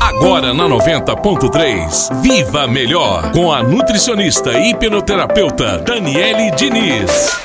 Agora na 90.3, Viva Melhor, com a nutricionista e hipnoterapeuta Daniele Diniz.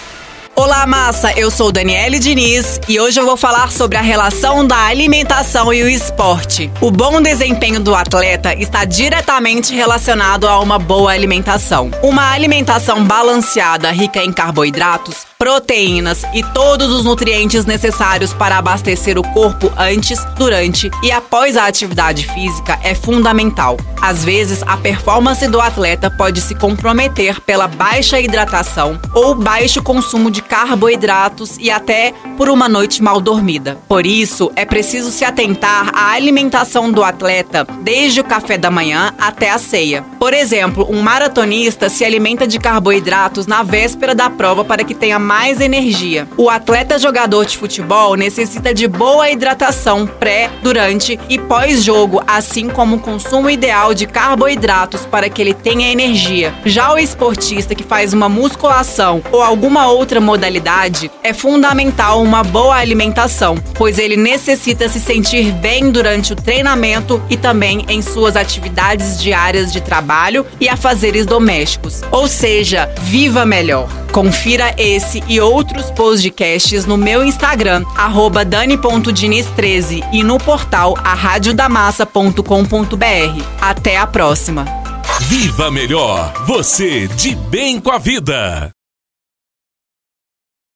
Olá, massa! Eu sou Daniele Diniz e hoje eu vou falar sobre a relação da alimentação e o esporte. O bom desempenho do atleta está diretamente relacionado a uma boa alimentação. Uma alimentação balanceada, rica em carboidratos, proteínas e todos os nutrientes necessários para abastecer o corpo antes, durante e após a atividade física é fundamental. Às vezes, a performance do atleta pode se comprometer pela baixa hidratação ou baixo consumo de carboidratos e até por uma noite mal dormida. Por isso, é preciso se atentar à alimentação do atleta desde o café da manhã até a ceia. Por exemplo, um maratonista se alimenta de carboidratos na véspera da prova para que tenha mais energia. O atleta jogador de futebol necessita de boa hidratação pré, durante e pós-jogo, assim como o consumo ideal de carboidratos para que ele tenha energia. Já o esportista que faz uma musculação ou alguma outra modalidade, é fundamental uma boa alimentação, pois ele necessita se sentir bem durante o treinamento e também em suas atividades diárias de trabalho e afazeres domésticos. Ou seja, viva melhor. Confira esse e outros podcasts no meu Instagram, dani.diniz13 e no portal arradiodamassa.com.br. Até a próxima! Viva Melhor, você de bem com a vida!